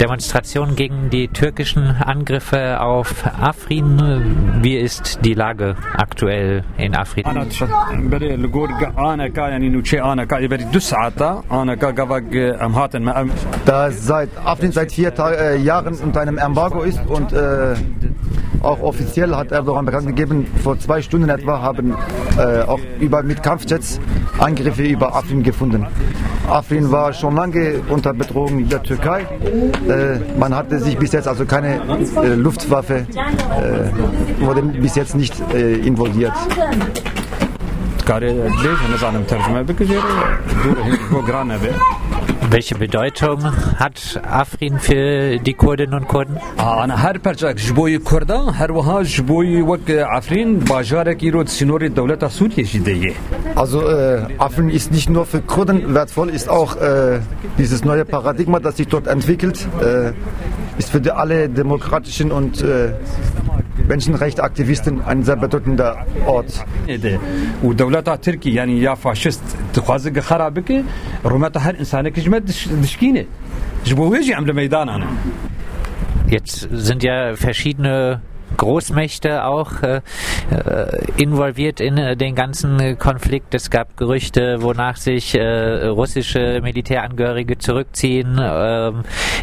Demonstrationen gegen die türkischen Angriffe auf Afrin. Wie ist die Lage aktuell in Afrin? Da seit Afrin seit vier Ta äh, Jahren unter einem Embargo ist und äh, auch offiziell hat Erdogan bekannt gegeben, vor zwei Stunden etwa haben äh, auch über, mit Kampfjets Angriffe über Afrin gefunden. Afrin war schon lange unter Bedrohung der Türkei. Äh, man hatte sich bis jetzt also keine äh, Luftwaffe, äh, wurde bis jetzt nicht äh, involviert. Welche Bedeutung hat Afrin für die Kurdinnen und Kurden? انا هر پرچاک جبوی کردان هر وها جبوی وک عفرین باجارک ایرو سینوری دولت سوریه جدیه Also äh, Afrin ist nicht nur für Kurden wertvoll, ist auch äh, dieses neue Paradigma, das sich dort entwickelt, äh, ist für die, alle demokratischen und äh, Menschenrechtsaktivisten ein sehr bedeutender Ort. ده و دولت ترکی یعنی یا فاشست تخوازق خراب بك رومات هر انسان كجمت دشكينه جبوي يجي عمل ميدان انا Jetzt sind ja verschiedene Großmächte auch äh, äh, involviert in äh, den ganzen Konflikt. Es gab Gerüchte, wonach sich äh, russische Militärangehörige zurückziehen, ähm,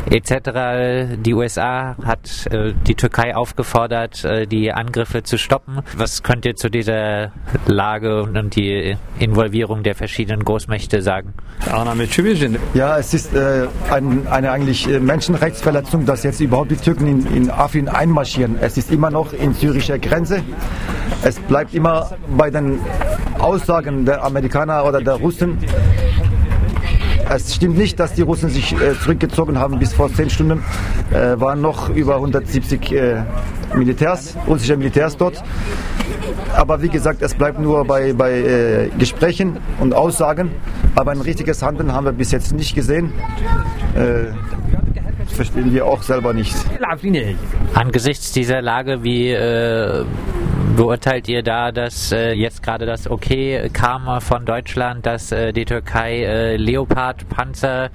etc. Die USA hat äh, die Türkei aufgefordert, äh, die Angriffe zu stoppen. Was könnt ihr zu dieser Lage und die Involvierung der verschiedenen Großmächte sagen? Ja, es ist ein, eine eigentlich Menschenrechtsverletzung, dass jetzt überhaupt die Türken in, in Afrin einmarschieren. Es ist immer noch in syrischer Grenze. Es bleibt immer bei den Aussagen der Amerikaner oder der Russen. Es stimmt nicht, dass die Russen sich äh, zurückgezogen haben. Bis vor zehn Stunden äh, waren noch über 170 äh, Militärs, russische Militärs dort. Aber wie gesagt, es bleibt nur bei, bei äh, Gesprächen und Aussagen. Aber ein richtiges Handeln haben wir bis jetzt nicht gesehen verstehen wir auch selber nicht. Angesichts dieser Lage, wie äh, beurteilt ihr da, dass äh, jetzt gerade das Okay kam von Deutschland, dass äh, die Türkei äh, Leopard-Panzer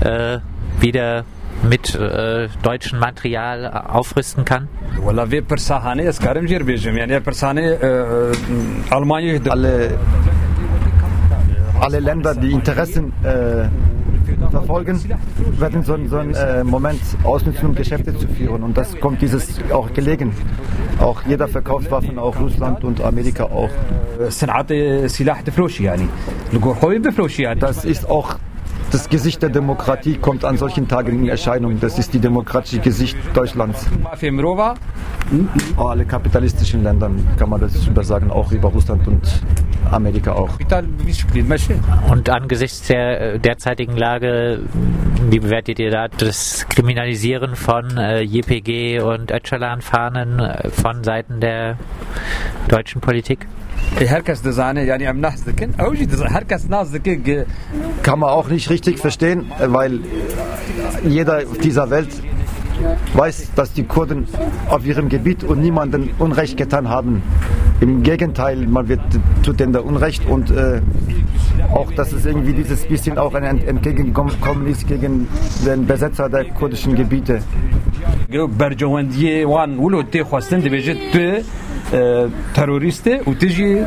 äh, wieder mit äh, deutschem Material aufrüsten kann? Alle, alle Länder, die Interessen äh, verfolgen, werden so, so einen äh, Moment ausnutzen, um Geschäfte zu führen. Und das kommt dieses auch gelegen. Auch jeder verkauft Waffen, auch Russland und Amerika auch. Das ist auch das Gesicht der Demokratie kommt an solchen Tagen in Erscheinung. Das ist die demokratische Gesicht Deutschlands. Hm? Alle kapitalistischen Länder, kann man das übersagen, auch über Russland und Amerika auch. Und angesichts der äh, derzeitigen Lage, wie bewertet ihr da das Kriminalisieren von äh, JPG und Öcalan-Fahnen äh, von Seiten der deutschen Politik? Kann man auch nicht richtig verstehen, äh, weil jeder auf dieser Welt weiß, dass die Kurden auf ihrem Gebiet und niemanden Unrecht getan haben. Im Gegenteil, man wird, tut denen da Unrecht und äh, auch, dass es irgendwie dieses bisschen auch ein Ent- Entgegenkommen ist gegen den Besetzer der kurdischen Gebiete. برجواندية وان ولو تي خواستن دبيجت تو اه، تروريستي وتجي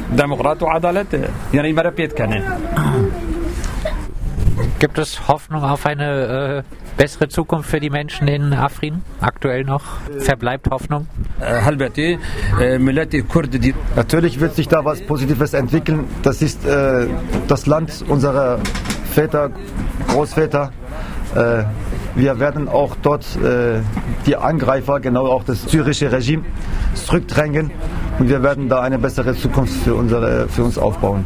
Gibt es Hoffnung auf eine äh, bessere Zukunft für die Menschen in Afrin? Aktuell noch? Verbleibt Hoffnung? Natürlich wird sich da was Positives entwickeln. Das ist äh, das Land unserer Väter, Großväter. Äh, wir werden auch dort äh, die Angreifer, genau auch das syrische Regime, zurückdrängen und wir werden da eine bessere Zukunft für, unsere, für uns aufbauen.